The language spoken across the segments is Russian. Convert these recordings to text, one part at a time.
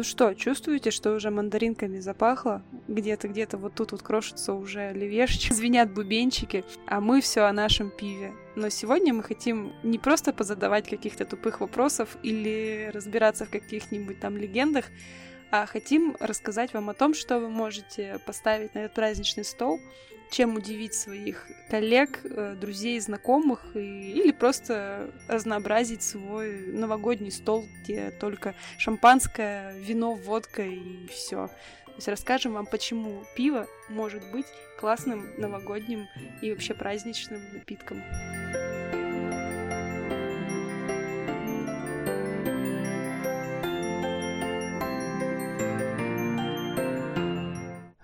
Ну что, чувствуете, что уже мандаринками запахло? Где-то, где-то вот тут вот крошится уже левешечек, звенят бубенчики, а мы все о нашем пиве. Но сегодня мы хотим не просто позадавать каких-то тупых вопросов или разбираться в каких-нибудь там легендах, а хотим рассказать вам о том, что вы можете поставить на этот праздничный стол, чем удивить своих коллег, э, друзей, знакомых, и, или просто разнообразить свой новогодний стол, где только шампанское, вино, водка и все. То есть расскажем вам, почему пиво может быть классным новогодним и вообще праздничным напитком.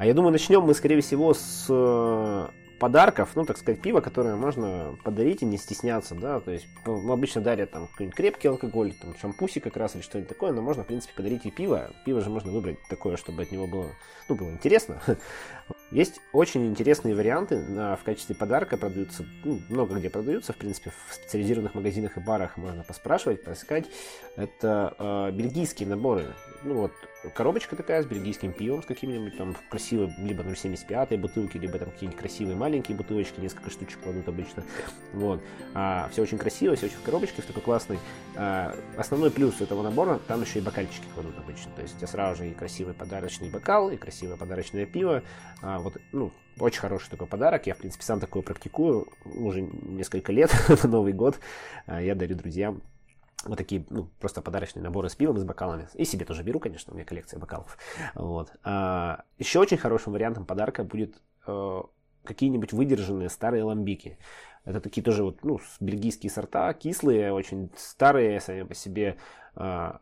А я думаю, начнем мы, скорее всего, с э, подарков, ну, так сказать, пиво, которое можно подарить и не стесняться, да, то есть ну, обычно дарят там какой-нибудь крепкий алкоголь, там шампуси как раз или что-нибудь такое, но можно, в принципе, подарить и пиво. Пиво же можно выбрать такое, чтобы от него было, ну, было интересно. Есть очень интересные варианты в качестве подарка продаются, ну, много где продаются, в принципе, в специализированных магазинах и барах можно поспрашивать, поискать. Это э, бельгийские наборы. Ну вот, коробочка такая с бельгийским пивом, с какими-нибудь там красивой, либо 0,75 бутылки, либо там какие-нибудь красивые маленькие бутылочки, несколько штучек кладут обычно. Вот. А, все очень красиво, все очень в коробочке, в такой классной. А, основной плюс этого набора, там еще и бокальчики кладут обычно. То есть у тебя сразу же и красивый подарочный бокал, и красивое подарочное пиво. А, вот, ну, очень хороший такой подарок. Я, в принципе, сам такое практикую уже несколько лет на Новый год. А, я дарю друзьям вот такие, ну, просто подарочные наборы с пивом с бокалами. И себе тоже беру, конечно, у меня коллекция бокалов. Вот. А, еще очень хорошим вариантом подарка будет э, какие-нибудь выдержанные старые ламбики. Это такие тоже вот, ну, бельгийские сорта, кислые, очень старые сами по себе, э,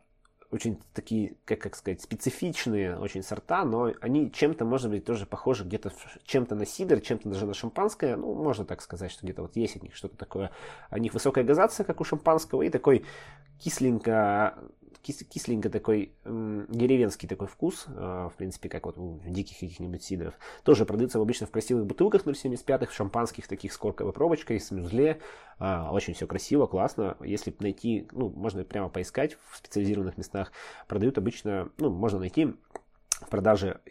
очень такие, как, как сказать, специфичные очень сорта, но они чем-то, может быть, тоже похожи где-то чем-то на сидр, чем-то даже на шампанское. Ну, можно так сказать, что где-то вот есть от них что-то такое. У них высокая газация, как у шампанского, и такой кисленько кис, кисленько такой деревенский такой вкус, э, в принципе, как вот у диких каких-нибудь сидров. Тоже продается обычно в красивых бутылках 0,75, шампанских таких с корковой пробочкой, с мюзле. Э, очень все красиво, классно. Если найти, ну, можно прямо поискать в специализированных местах. Продают обычно, ну, можно найти в продаже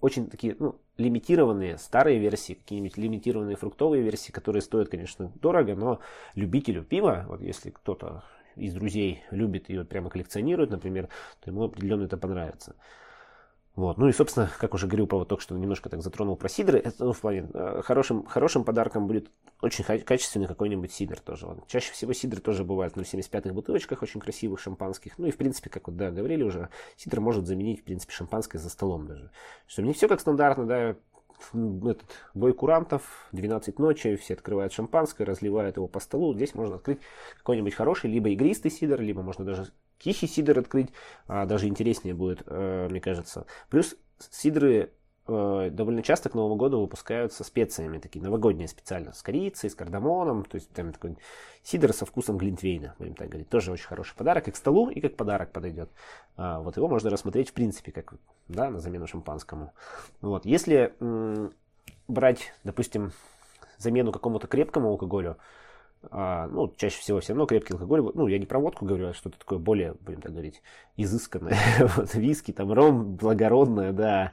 очень такие, ну, лимитированные старые версии, какие-нибудь лимитированные фруктовые версии, которые стоят, конечно, дорого, но любителю пива, вот если кто-то из друзей любит ее прямо коллекционирует, например, то ему определенно это понравится. Вот. Ну и, собственно, как уже говорил, вот только что немножко так затронул про сидры, это ну, в плане э, хорошим, хорошим подарком будет очень качественный какой-нибудь сидр тоже. Вот. Чаще всего сидры тоже бывают в 0,75 бутылочках, очень красивых, шампанских. Ну и, в принципе, как вот, да, говорили уже, сидр может заменить, в принципе, шампанское за столом даже. Что не все как стандартно, да, этот бой курантов, 12 ночи, все открывают шампанское, разливают его по столу. Здесь можно открыть какой-нибудь хороший, либо игристый сидр, либо можно даже тихий сидр открыть, а даже интереснее будет, э, мне кажется. Плюс сидры Э, довольно часто к Новому году выпускаются специями, такие новогодние специально, с корицей, с кардамоном, то есть там такой сидр со вкусом глинтвейна, будем так говорить. Тоже очень хороший подарок и к столу, и как подарок подойдет. А, вот его можно рассмотреть в принципе как да, на замену шампанскому. Вот. Если брать, допустим, замену какому-то крепкому алкоголю, а, ну, чаще всего все равно крепкий алкоголь, ну, я не про водку говорю, а что-то такое более, будем так говорить, изысканное, вот, виски, там, ром, благородное, да,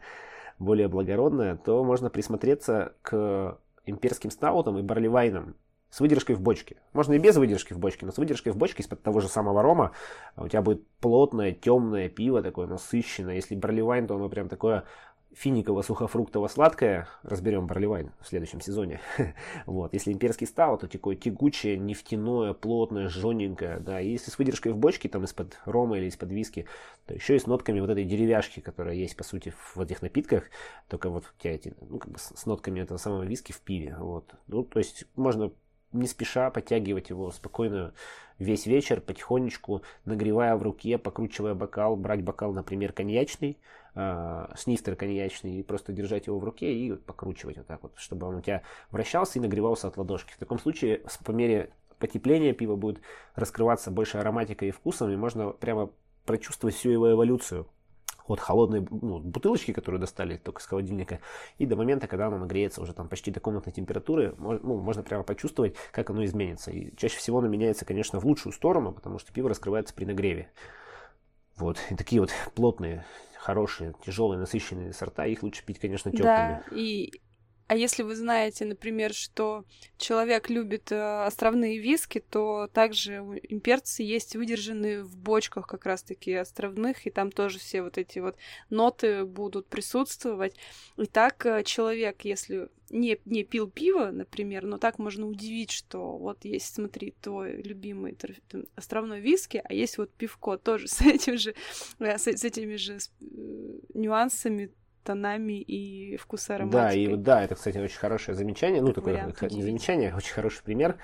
более благородное, то можно присмотреться к имперским стаутам и барливайнам с выдержкой в бочке. Можно и без выдержки в бочке, но с выдержкой в бочке из-под того же самого рома у тебя будет плотное, темное пиво такое насыщенное. Если барливайн, то оно прям такое финиково-сухофруктово-сладкое. Разберем барливайн в следующем сезоне. вот. Если имперский стал, то такое тягучее, нефтяное, плотное, жжененькое. Да. И если с выдержкой в бочке, там из-под рома или из-под виски, то еще и с нотками вот этой деревяшки, которая есть, по сути, в этих напитках. Только вот у тебя эти, ну, как бы с нотками этого самого виски в пиве. Вот. Ну, то есть можно не спеша подтягивать его спокойно весь вечер, потихонечку нагревая в руке, покручивая бокал, брать бокал, например, коньячный, э, снистер коньячный, и просто держать его в руке и покручивать вот так вот, чтобы он у тебя вращался и нагревался от ладошки. В таком случае, по мере потепления пива будет раскрываться больше ароматикой и вкусом, и можно прямо прочувствовать всю его эволюцию от холодной ну, бутылочки, которую достали только с холодильника, и до момента, когда она нагреется уже там почти до комнатной температуры, ну, можно прямо почувствовать, как оно изменится. И чаще всего оно меняется, конечно, в лучшую сторону, потому что пиво раскрывается при нагреве. Вот, и такие вот плотные, хорошие, тяжелые, насыщенные сорта, их лучше пить, конечно, теплыми. Да, и а если вы знаете, например, что человек любит э, островные виски, то также у имперцы есть выдержанные в бочках как раз-таки островных, и там тоже все вот эти вот ноты будут присутствовать. И так э, человек, если не, не пил пиво, например, но так можно удивить, что вот есть, смотри, твой любимый островной виски, а есть вот пивко тоже с этим же, э, с, с этими же нюансами тонами и вкус ароматикой. Да, и да, это, кстати, очень хорошее замечание. Ну, такое не замечание, а очень хороший пример.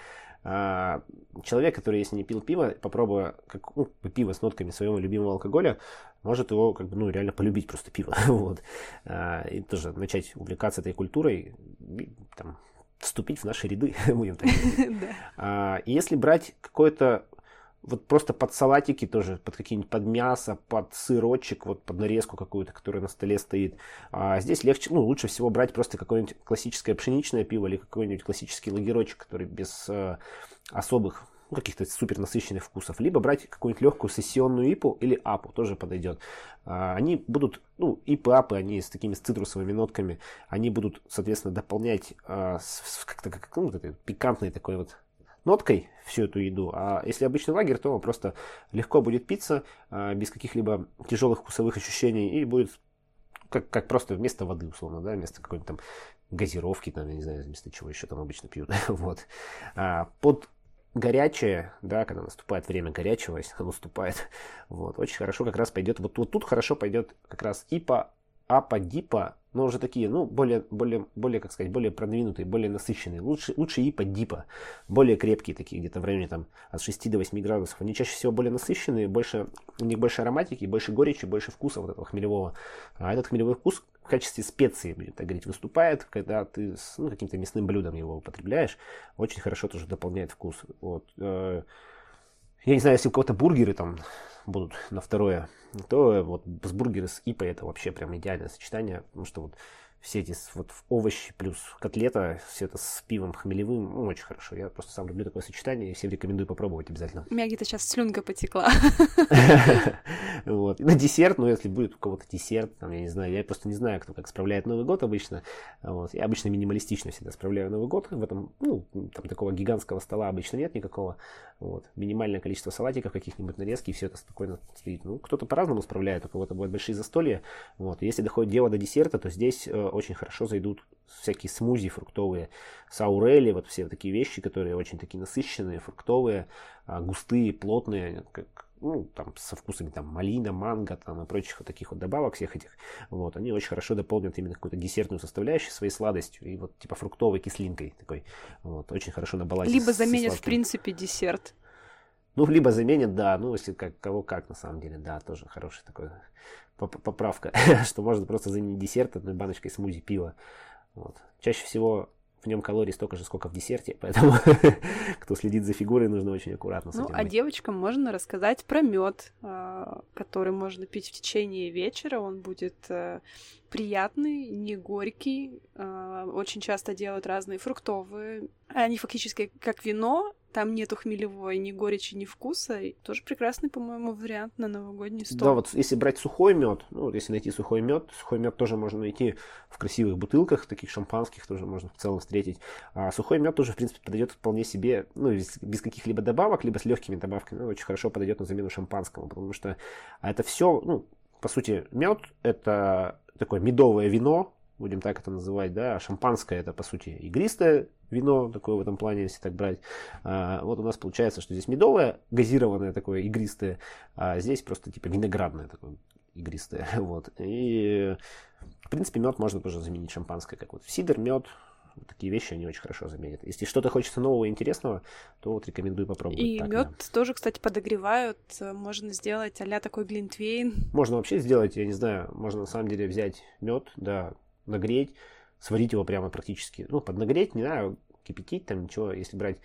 А, человек, который, если не пил пиво, попробуя как, ну, пиво с нотками своего любимого алкоголя, может его как бы, ну, реально полюбить просто пиво. вот. А, и тоже начать увлекаться этой культурой, и, там, вступить в наши ряды, будем так говорить. И если брать какое-то вот просто под салатики тоже, под какие-нибудь, под мясо, под сырочек, вот под нарезку какую-то, которая на столе стоит. А здесь легче, ну, лучше всего брать просто какое-нибудь классическое пшеничное пиво или какой-нибудь классический лагерочек, который без э, особых ну, каких-то супер насыщенных вкусов, либо брать какую-нибудь легкую сессионную ипу или апу, тоже подойдет. А, они будут, ну, ипы, апы, они с такими с цитрусовыми нотками, они будут, соответственно, дополнять а, с, как-то, как, ну, вот этой пикантной такой вот ноткой всю эту еду. А если обычный лагерь, то просто легко будет питься, а, без каких-либо тяжелых вкусовых ощущений, и будет как, как просто вместо воды, условно, да, вместо какой-нибудь там газировки, там, я не знаю, вместо чего еще там обычно пьют. вот. А, под горячее, да, когда наступает время горячего, если оно наступает, вот, очень хорошо как раз пойдет, вот, вот тут хорошо пойдет как раз и по апа, дипа, но уже такие, ну, более, более, более, как сказать, более продвинутые, более насыщенные. Лучше, лучше ипа, дипа, более крепкие такие, где-то в районе там от 6 до 8 градусов. Они чаще всего более насыщенные, больше, у них больше ароматики, больше горечи, больше вкуса вот этого хмелевого. А этот хмелевой вкус в качестве специи, будем так говорить, выступает, когда ты с ну, каким-то мясным блюдом его употребляешь. Очень хорошо тоже дополняет вкус. Вот. Я не знаю, если у кого-то бургеры там будут на второе, то вот с бургеры с ипой это вообще прям идеальное сочетание, потому что вот все эти вот овощи плюс котлета, все это с пивом хмелевым, ну, очень хорошо. Я просто сам люблю такое сочетание и всем рекомендую попробовать обязательно. У меня где-то сейчас слюнка потекла. Вот. На десерт, ну, если будет у кого-то десерт, там, я не знаю, я просто не знаю, кто как справляет Новый год обычно. Вот. Я обычно минималистично всегда справляю Новый год. В этом, ну, там такого гигантского стола обычно нет никакого. Вот. Минимальное количество салатиков, каких-нибудь нарезки, и все это спокойно стоит. Ну, кто-то по-разному справляет, у кого-то бывают большие застолья. Вот. Если доходит дело до десерта, то здесь э, очень хорошо зайдут всякие смузи фруктовые, саурели, вот все такие вещи, которые очень такие насыщенные, фруктовые, а, густые, плотные, как, ну, там, со вкусами там малина, манго, там, и прочих вот таких вот добавок всех этих, вот, они очень хорошо дополнят именно какую-то десертную составляющую своей сладостью и вот типа фруктовой кислинкой такой, вот, очень хорошо на балансе. Либо заменят, в принципе, десерт. Ну, либо заменят, да, ну, если как, кого как, на самом деле, да, тоже хороший такой поправка, что можно просто заменить десерт одной баночкой смузи пива. Вот. Чаще всего в нем калорий столько же, сколько в десерте, поэтому кто следит за фигурой, нужно очень аккуратно с Ну, а девочкам можно рассказать про мед, а, который можно пить в течение вечера. Он будет э, приятный, не горький. А, очень часто делают разные фруктовые. Они фактически как вино, там нету хмелевой ни горечи, ни вкуса. И тоже прекрасный, по-моему, вариант на новогодний стол. Да, вот если брать сухой мед, ну, вот если найти сухой мед, сухой мед тоже можно найти в красивых бутылках, таких шампанских тоже можно в целом встретить. А сухой мед тоже, в принципе, подойдет вполне себе, ну, без, без каких-либо добавок, либо с легкими добавками. Ну, очень хорошо подойдет на замену шампанскому, потому что это все, ну, по сути, мед это такое медовое вино, будем так это называть, да, а шампанское это, по сути, игристое вино, такое в этом плане, если так брать. А, вот у нас получается, что здесь медовое, газированное такое, игристое, а здесь просто типа виноградное такое игристое, вот. И, в принципе, мед можно тоже заменить шампанское, как вот сидр, мед, вот такие вещи они очень хорошо заменят. Если что-то хочется нового и интересного, то вот рекомендую попробовать. И мед да. тоже, кстати, подогревают. Можно сделать а такой глинтвейн. Можно вообще сделать, я не знаю, можно на самом деле взять мед, да, нагреть, сварить его прямо практически. Ну, поднагреть, не знаю, кипятить там ничего, если брать,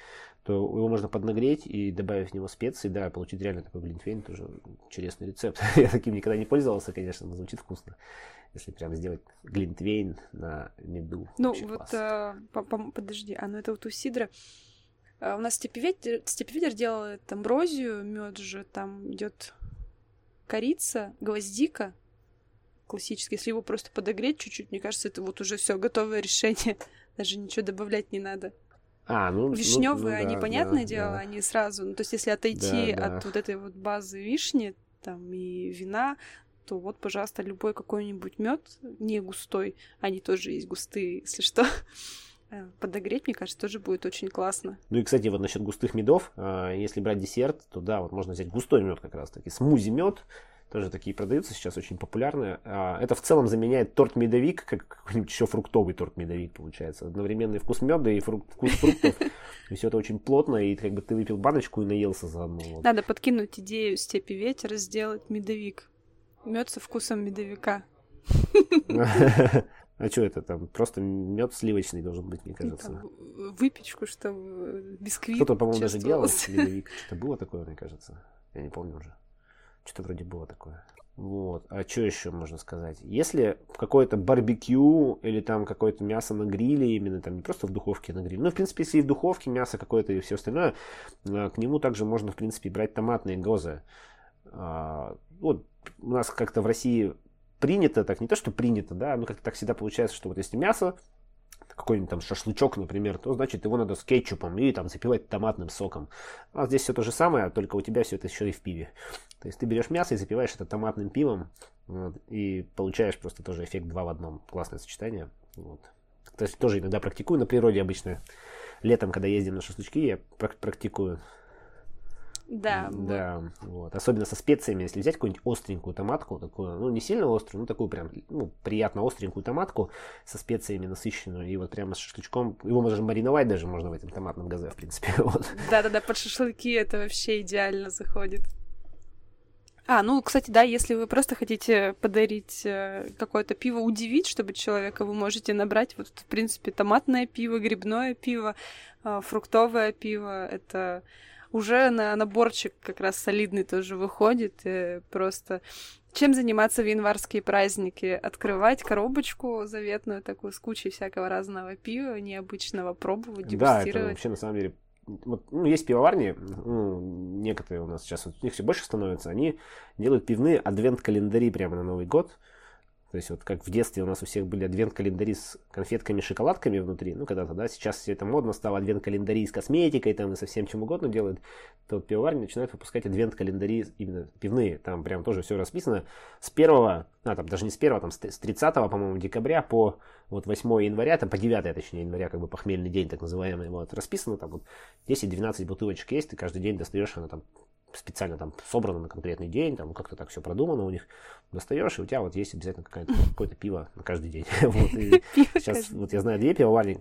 то его можно поднагреть и добавив в него специи, да, получить реально такой глинтвейн, тоже интересный рецепт. Я таким никогда не пользовался, конечно, но звучит вкусно. Если прям сделать глинтвейн на меду. Ну, вот, а, по -по подожди, а ну это вот у Сидра а, у нас степеведер, степеведер делает амброзию, мед же там идет корица, гвоздика, классический. Если его просто подогреть чуть-чуть, мне кажется, это вот уже все готовое решение. Даже ничего добавлять не надо. А, ну, Вишневые, ну, ну, они, да, понятное да, дело, да. они сразу. Ну, то есть, если отойти Да, да. от вот этой вот базы вишни, там и вина, то вот, пожалуйста, любой какой-нибудь мед не густой, они тоже есть густые, если что. Э, Подогреть, мне кажется, тоже будет очень классно. Ну и, кстати, вот насчет густых медов, а, если брать десерт, то да, вот можно взять густой мед как раз таки. Смузи мед, тоже такие продаются сейчас, очень популярные. А, Это в целом заменяет торт-медовик, как какой-нибудь еще фруктовый торт-медовик получается. Одновременный вкус меда и фрук- вкус фруктов. И все это очень плотно, и как бы ты выпил баночку и наелся заодно. вот. Надо подкинуть идею степи ветер сделать медовик. Мед со вкусом медовика. А что это там? Просто мед сливочный должен быть, мне кажется. Там, э, выпечку, чтобы бисквит Кто-то, по-моему, даже делал медовик. Что-то было такое, мне кажется. Я не помню уже. Что-то вроде было такое. Вот. А что еще можно сказать? Если какое-то барбекю или там какое-то мясо на гриле, именно там не просто в духовке на гриле, ну, в принципе, если и в духовке мясо какое-то и все остальное, а, к нему также можно, в принципе, брать томатные гозы. А, Вот у нас как-то в России принято, так не то, что принято, да, но как-то так всегда получается, что вот если мясо, какой-нибудь там шашлычок, например, то значит его надо с кетчупом и там запивать томатным соком. А здесь все то же самое, только у тебя все это еще и в пиве. То есть ты берешь мясо и запиваешь это томатным пивом вот, и получаешь просто тоже эффект два в одном. Классное сочетание. Вот. То есть тоже иногда практикую на природе обычно. Летом, когда ездим на шашлычки, я прак- практикую. Да. Да, вот. Особенно со специями, если взять какую-нибудь остренькую томатку, такую, ну, не сильно острую, ну, такую прям, ну, приятно остренькую томатку со специями насыщенную, и вот прямо с шашлычком, его можно мариновать даже можно в этом томатном газе, в принципе, вот. Да-да-да, под шашлыки это вообще идеально заходит. А, ну, кстати, да, если вы просто хотите подарить э, какое-то пиво, удивить, чтобы человека, вы можете набрать вот, в принципе, томатное пиво, грибное пиво, э, фруктовое пиво. Это уже на наборчик как раз солидный тоже выходит. э, Просто чем заниматься в январские праздники? Открывать коробочку заветную такую с кучей всякого разного пива, необычного, пробовать, Да, это дегустировать. вообще на самом деле вот, ну, есть пивоварни, ну, некоторые у нас сейчас, вот, у них все больше становится, они делают пивные адвент-календари прямо на Новый год. То есть вот как в детстве у нас у всех были адвент-календари с конфетками, шоколадками внутри, ну когда-то, да, сейчас все это модно стало, адвент-календари с косметикой там и со всем чем угодно делают, то вот пивоварни начинают выпускать адвент-календари именно пивные, там прям тоже все расписано. С первого, а там даже не с первого, там с с 30 по-моему, декабря по вот 8 января, там по 9 точнее января, как бы похмельный день так называемый, вот, расписано там вот 10-12 бутылочек есть, ты каждый день достаешь, она там специально там собрано на конкретный день, там как-то так все продумано у них, достаешь, и у тебя вот есть обязательно какое-то пиво на каждый день. Вот, и сейчас вот я знаю две пивоварни,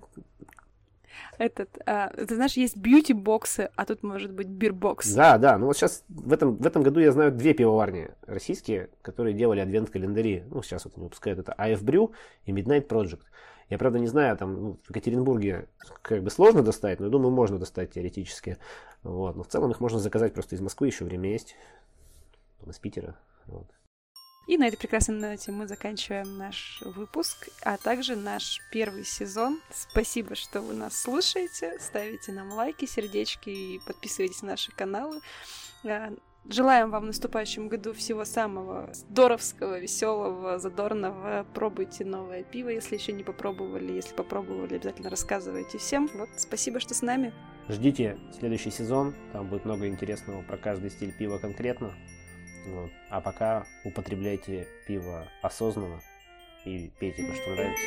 Этот, а, ты знаешь, есть бьюти-боксы, а тут может быть бирбокс. Да, да, ну вот сейчас в этом, в этом году я знаю две пивоварни российские, которые делали адвент-календари. Ну, сейчас вот они выпускают это AF Brew и Midnight Project. Я, правда, не знаю, там ну, в Екатеринбурге как бы сложно достать, но я думаю, можно достать теоретически. Вот. Но в целом их можно заказать просто из Москвы, еще время есть. Из Питера. Вот. И на этой прекрасной ноте мы заканчиваем наш выпуск, а также наш первый сезон. Спасибо, что вы нас слушаете, ставите нам лайки, сердечки и подписывайтесь на наши каналы. Желаем вам в наступающем году всего самого здоровского, веселого, задорного. Пробуйте новое пиво, если еще не попробовали. Если попробовали, обязательно рассказывайте всем. Вот, спасибо, что с нами. Ждите следующий сезон, там будет много интересного про каждый стиль пива конкретно. Вот. А пока употребляйте пиво осознанно и пейте то, что нравится.